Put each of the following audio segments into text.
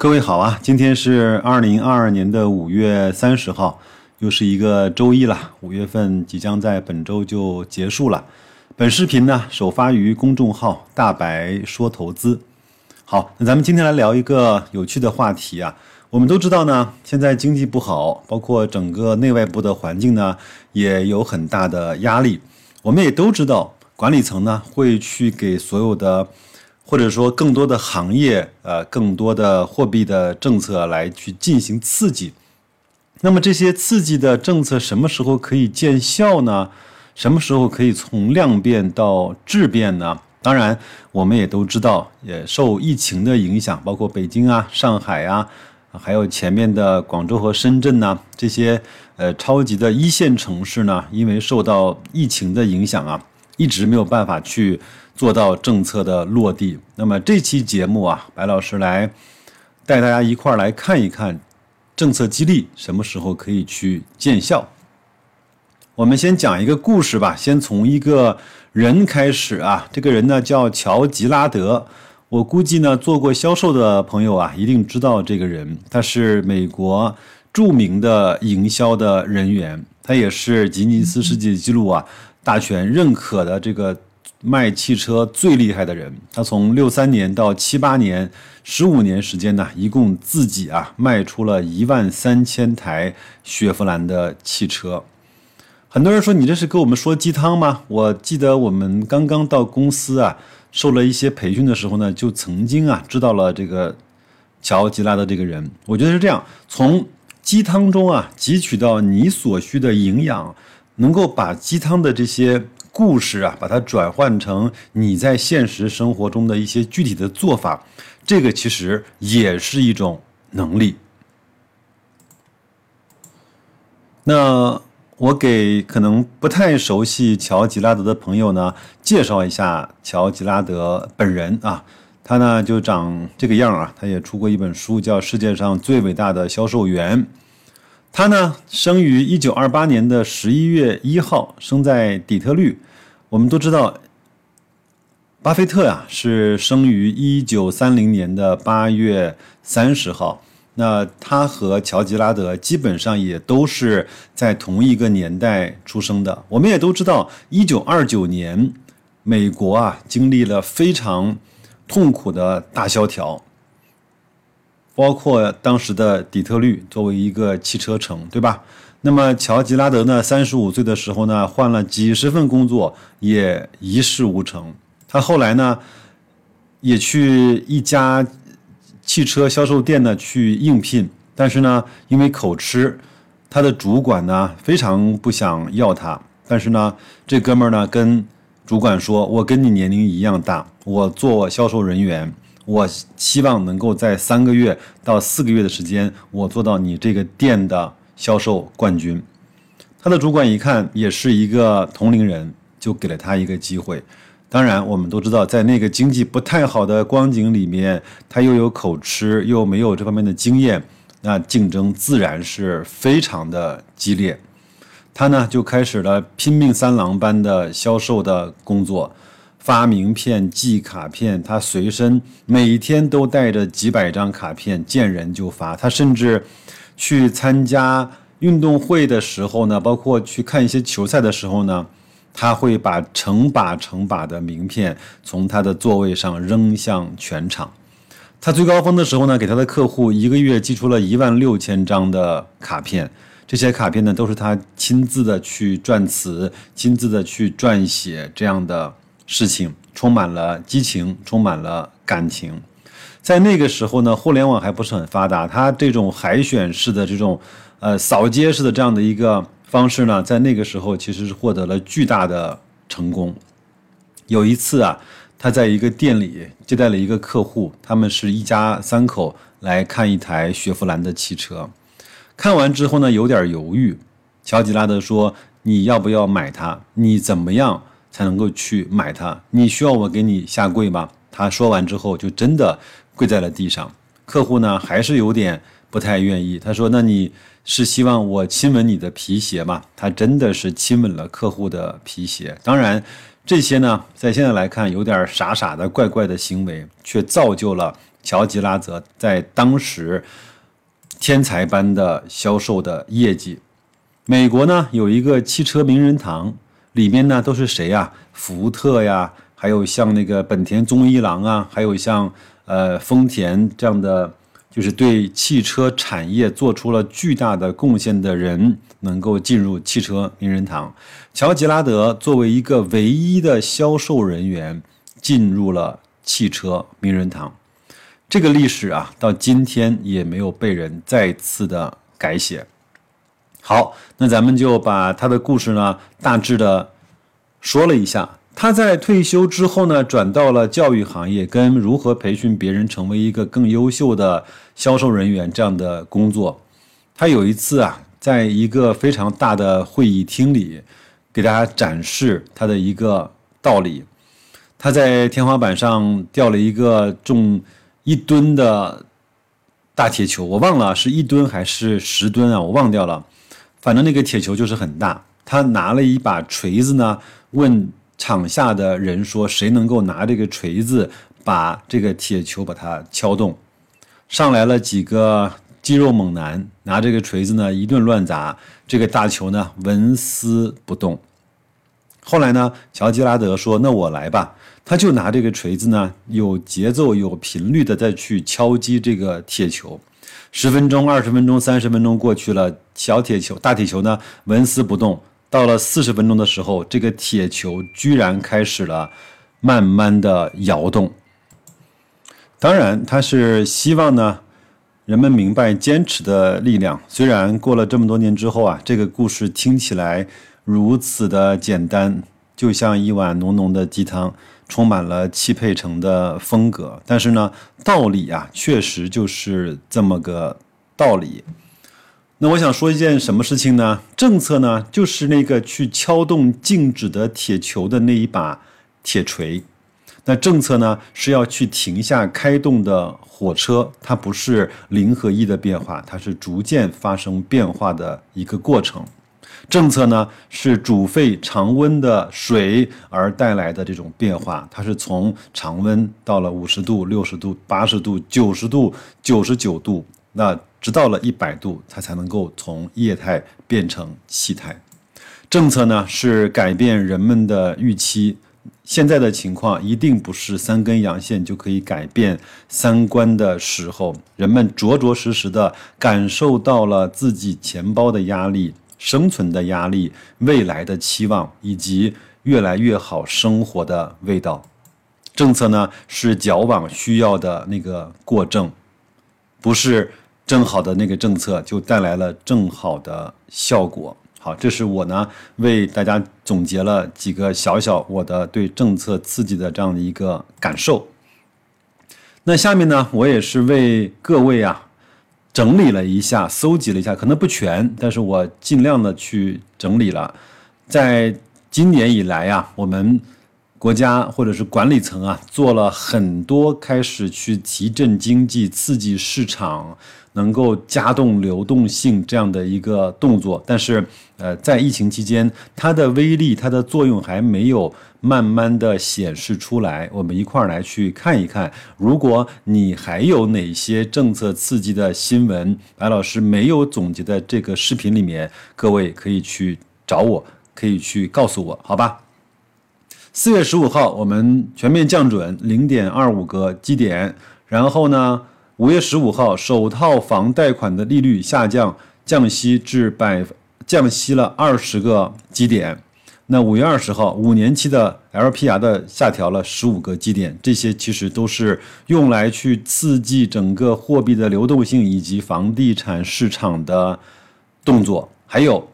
各位好啊，今天是二零二二年的五月三十号，又是一个周一了。五月份即将在本周就结束了。本视频呢首发于公众号“大白说投资”。好，那咱们今天来聊一个有趣的话题啊。我们都知道呢，现在经济不好，包括整个内外部的环境呢也有很大的压力。我们也都知道，管理层呢会去给所有的。或者说更多的行业，呃，更多的货币的政策来去进行刺激。那么这些刺激的政策什么时候可以见效呢？什么时候可以从量变到质变呢？当然，我们也都知道，也受疫情的影响，包括北京啊、上海啊，还有前面的广州和深圳呐，这些呃超级的一线城市呢，因为受到疫情的影响啊，一直没有办法去。做到政策的落地。那么这期节目啊，白老师来带大家一块儿来看一看政策激励什么时候可以去见效。我们先讲一个故事吧，先从一个人开始啊。这个人呢叫乔吉拉德，我估计呢做过销售的朋友啊一定知道这个人。他是美国著名的营销的人员，他也是吉尼斯世界纪录啊大全认可的这个。卖汽车最厉害的人，他从六三年到七八年，十五年时间呢，一共自己啊卖出了一万三千台雪佛兰的汽车。很多人说你这是给我们说鸡汤吗？我记得我们刚刚到公司啊，受了一些培训的时候呢，就曾经啊知道了这个乔吉拉的这个人。我觉得是这样，从鸡汤中啊汲取到你所需的营养，能够把鸡汤的这些。故事啊，把它转换成你在现实生活中的一些具体的做法，这个其实也是一种能力。那我给可能不太熟悉乔吉拉德的朋友呢，介绍一下乔吉拉德本人啊，他呢就长这个样啊，他也出过一本书叫《世界上最伟大的销售员》。他呢，生于一九二八年的十一月一号，生在底特律。我们都知道，巴菲特呀是生于一九三零年的八月三十号。那他和乔吉拉德基本上也都是在同一个年代出生的。我们也都知道，一九二九年，美国啊经历了非常痛苦的大萧条。包括当时的底特律作为一个汽车城，对吧？那么乔吉拉德呢？三十五岁的时候呢，换了几十份工作，也一事无成。他后来呢，也去一家汽车销售店呢去应聘，但是呢，因为口吃，他的主管呢非常不想要他。但是呢，这哥们儿呢跟主管说：“我跟你年龄一样大，我做销售人员。”我希望能够在三个月到四个月的时间，我做到你这个店的销售冠军。他的主管一看也是一个同龄人，就给了他一个机会。当然，我们都知道，在那个经济不太好的光景里面，他又有口吃，又没有这方面的经验，那竞争自然是非常的激烈。他呢就开始了拼命三郎般的销售的工作。发名片、寄卡片，他随身每天都带着几百张卡片，见人就发。他甚至去参加运动会的时候呢，包括去看一些球赛的时候呢，他会把成把成把的名片从他的座位上扔向全场。他最高峰的时候呢，给他的客户一个月寄出了一万六千张的卡片，这些卡片呢都是他亲自的去撰词、亲自的去撰写这样的。事情充满了激情，充满了感情。在那个时候呢，互联网还不是很发达，他这种海选式的这种，呃，扫街式的这样的一个方式呢，在那个时候其实是获得了巨大的成功。有一次啊，他在一个店里接待了一个客户，他们是一家三口来看一台雪佛兰的汽车。看完之后呢，有点犹豫。乔吉拉德说：“你要不要买它？你怎么样？”才能够去买它，你需要我给你下跪吗？他说完之后就真的跪在了地上。客户呢还是有点不太愿意，他说：“那你是希望我亲吻你的皮鞋吗？”他真的是亲吻了客户的皮鞋。当然，这些呢，在现在来看有点傻傻的、怪怪的行为，却造就了乔吉拉德在当时天才般的销售的业绩。美国呢有一个汽车名人堂，里面呢都是谁呀？福特呀，还有像那个本田宗一郎啊，还有像呃丰田这样的，就是对汽车产业做出了巨大的贡献的人，能够进入汽车名人堂。乔吉拉德作为一个唯一的销售人员，进入了汽车名人堂。这个历史啊，到今天也没有被人再次的改写。好，那咱们就把他的故事呢，大致的说了一下。他在退休之后呢，转到了教育行业，跟如何培训别人成为一个更优秀的销售人员这样的工作。他有一次啊，在一个非常大的会议厅里，给大家展示他的一个道理。他在天花板上吊了一个重一吨的大铁球，我忘了是一吨还是十吨啊，我忘掉了。反正那个铁球就是很大，他拿了一把锤子呢，问场下的人说：“谁能够拿这个锤子把这个铁球把它敲动？”上来了几个肌肉猛男，拿这个锤子呢一顿乱砸，这个大球呢纹丝不动。后来呢，乔吉拉德说：“那我来吧。”他就拿这个锤子呢，有节奏、有频率的再去敲击这个铁球。十分钟、二十分钟、三十分钟过去了，小铁球、大铁球呢纹丝不动。到了四十分钟的时候，这个铁球居然开始了慢慢的摇动。当然，他是希望呢人们明白坚持的力量。虽然过了这么多年之后啊，这个故事听起来如此的简单，就像一碗浓浓的鸡汤。充满了汽配城的风格，但是呢，道理啊，确实就是这么个道理。那我想说一件什么事情呢？政策呢，就是那个去敲动静止的铁球的那一把铁锤。那政策呢，是要去停下开动的火车，它不是零和一的变化，它是逐渐发生变化的一个过程。政策呢是煮沸常温的水而带来的这种变化，它是从常温到了五十度、六十度、八十度、九十度、九十九度，那直到了一百度，它才能够从液态变成气态。政策呢是改变人们的预期，现在的情况一定不是三根阳线就可以改变三观的时候，人们着着实实的感受到了自己钱包的压力。生存的压力、未来的期望以及越来越好生活的味道，政策呢是矫枉需要的那个过正，不是正好的那个政策就带来了正好的效果。好，这是我呢为大家总结了几个小小我的对政策刺激的这样的一个感受。那下面呢，我也是为各位啊。整理了一下，搜集了一下，可能不全，但是我尽量的去整理了。在今年以来啊，我们国家或者是管理层啊，做了很多开始去提振经济、刺激市场。能够加动流动性这样的一个动作，但是，呃，在疫情期间，它的威力、它的作用还没有慢慢的显示出来。我们一块儿来去看一看，如果你还有哪些政策刺激的新闻，白老师没有总结的这个视频里面，各位可以去找我，可以去告诉我，好吧？四月十五号，我们全面降准零点二五个基点，然后呢？五月十五号，首套房贷款的利率下降，降息至百，降息了二十个基点。那五月二十号，五年期的 LPR 的下调了十五个基点。这些其实都是用来去刺激整个货币的流动性以及房地产市场的动作。还有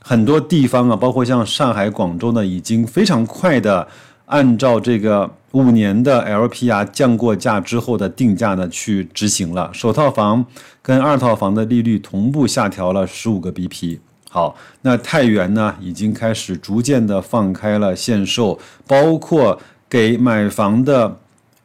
很多地方啊，包括像上海、广州呢，已经非常快的。按照这个五年的 LPR 降过价之后的定价呢去执行了，首套房跟二套房的利率同步下调了十五个 BP。好，那太原呢已经开始逐渐的放开了限售，包括给买房的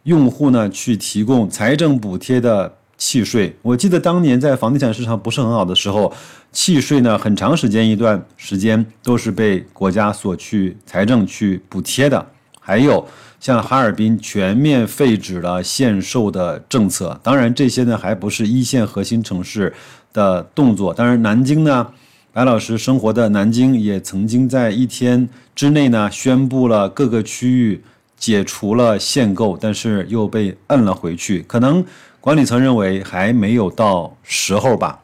用户呢去提供财政补贴的契税。我记得当年在房地产市场不是很好的时候，契税呢很长时间一段时间都是被国家所去财政去补贴的。还有像哈尔滨全面废止了限售的政策，当然这些呢还不是一线核心城市的动作。当然南京呢，白老师生活的南京也曾经在一天之内呢宣布了各个区域。解除了限购，但是又被摁了回去。可能管理层认为还没有到时候吧。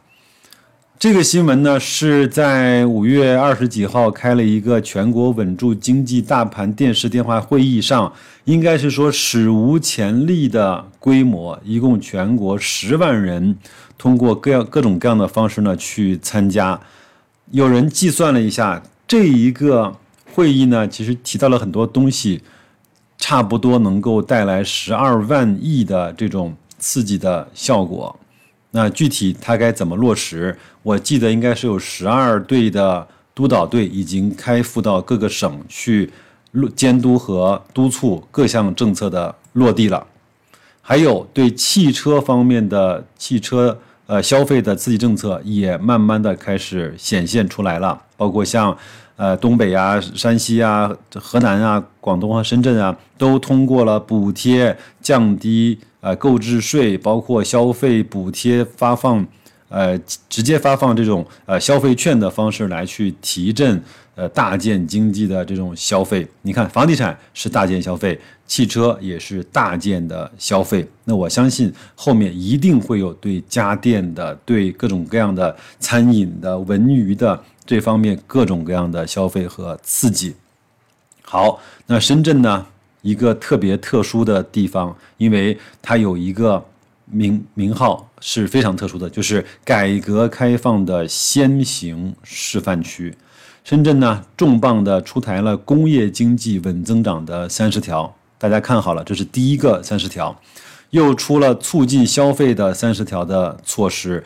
这个新闻呢是在五月二十几号开了一个全国稳住经济大盘电视电话会议上，应该是说史无前例的规模，一共全国十万人通过各样各种各样的方式呢去参加。有人计算了一下，这一个会议呢其实提到了很多东西。差不多能够带来十二万亿的这种刺激的效果。那具体它该怎么落实？我记得应该是有十二队的督导队已经开赴到各个省去监督和督促各项政策的落地了。还有对汽车方面的汽车呃消费的刺激政策也慢慢的开始显现出来了，包括像。呃，东北啊、山西啊、河南啊、广东和深圳啊，都通过了补贴、降低呃购置税，包括消费补贴发放，呃，直接发放这种呃消费券的方式来去提振呃大件经济的这种消费。你看，房地产是大件消费，汽车也是大件的消费。那我相信后面一定会有对家电的、对各种各样的餐饮的、文娱的。这方面各种各样的消费和刺激。好，那深圳呢？一个特别特殊的地方，因为它有一个名名号是非常特殊的，就是改革开放的先行示范区。深圳呢，重磅的出台了工业经济稳增长的三十条，大家看好了，这是第一个三十条，又出了促进消费的三十条的措施。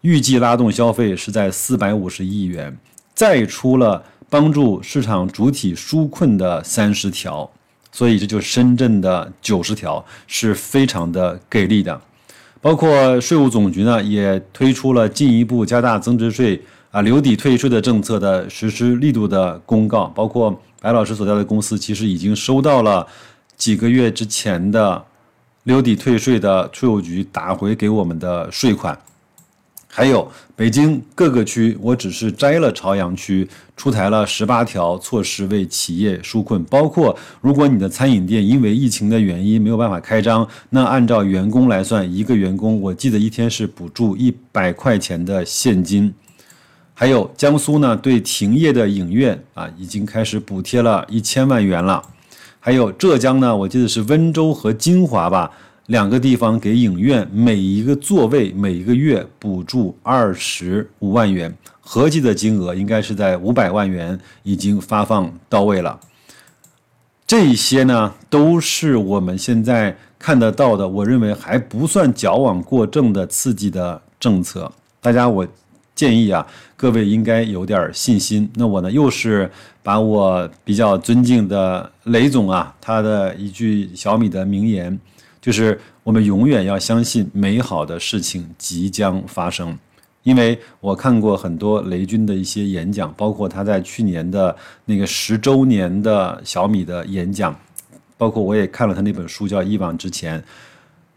预计拉动消费是在四百五十亿元，再出了帮助市场主体纾困的三十条，所以这就是深圳的九十条，是非常的给力的。包括税务总局呢，也推出了进一步加大增值税啊留抵退税的政策的实施力度的公告。包括白老师所在的公司，其实已经收到了几个月之前的留抵退税的税务局打回给我们的税款。还有北京各个区，我只是摘了朝阳区出台了十八条措施为企业纾困，包括如果你的餐饮店因为疫情的原因没有办法开张，那按照员工来算，一个员工我记得一天是补助一百块钱的现金。还有江苏呢，对停业的影院啊，已经开始补贴了一千万元了。还有浙江呢，我记得是温州和金华吧。两个地方给影院每一个座位每一个月补助二十五万元，合计的金额应该是在五百万元，已经发放到位了。这些呢，都是我们现在看得到的，我认为还不算矫枉过正的刺激的政策。大家，我建议啊，各位应该有点信心。那我呢，又是把我比较尊敬的雷总啊，他的一句小米的名言。就是我们永远要相信美好的事情即将发生，因为我看过很多雷军的一些演讲，包括他在去年的那个十周年的小米的演讲，包括我也看了他那本书叫《一往直前》，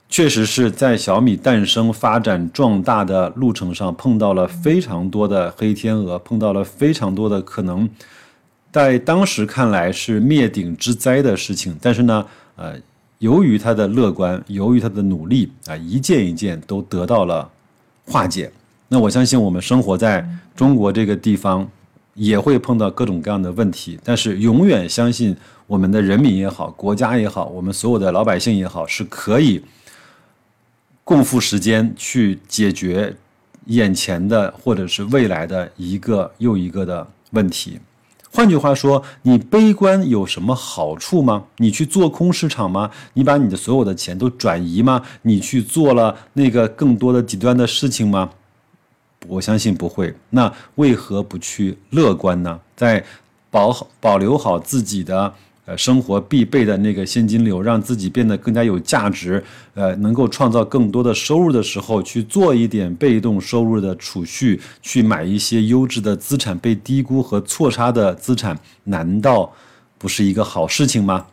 确实是在小米诞生、发展、壮大的路程上碰到了非常多的黑天鹅，碰到了非常多的可能在当时看来是灭顶之灾的事情，但是呢，呃。由于他的乐观，由于他的努力啊，一件一件都得到了化解。那我相信，我们生活在中国这个地方，也会碰到各种各样的问题。但是，永远相信我们的人民也好，国家也好，我们所有的老百姓也好，是可以共赴时间去解决眼前的或者是未来的一个又一个的问题。换句话说，你悲观有什么好处吗？你去做空市场吗？你把你的所有的钱都转移吗？你去做了那个更多的极端的事情吗？我相信不会。那为何不去乐观呢？在保保留好自己的呃生活必备的那个现金流，让自己变得更加有价值，呃，能够创造更多的收入的时候，去做一点被动收入的储蓄，去买一些优质的资产，被低估和错杀的资产，难道不是一个好事情吗？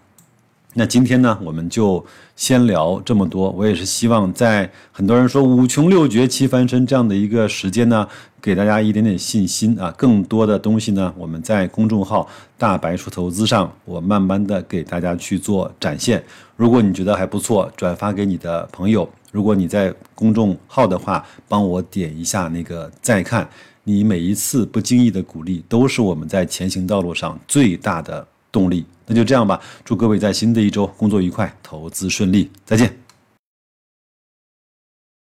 那今天呢，我们就先聊这么多。我也是希望在很多人说五穷六绝七翻身这样的一个时间呢，给大家一点点信心啊。更多的东西呢，我们在公众号“大白说投资”上，我慢慢的给大家去做展现。如果你觉得还不错，转发给你的朋友。如果你在公众号的话，帮我点一下那个再看。你每一次不经意的鼓励，都是我们在前行道路上最大的动力。那就这样吧，祝各位在新的一周工作愉快，投资顺利，再见。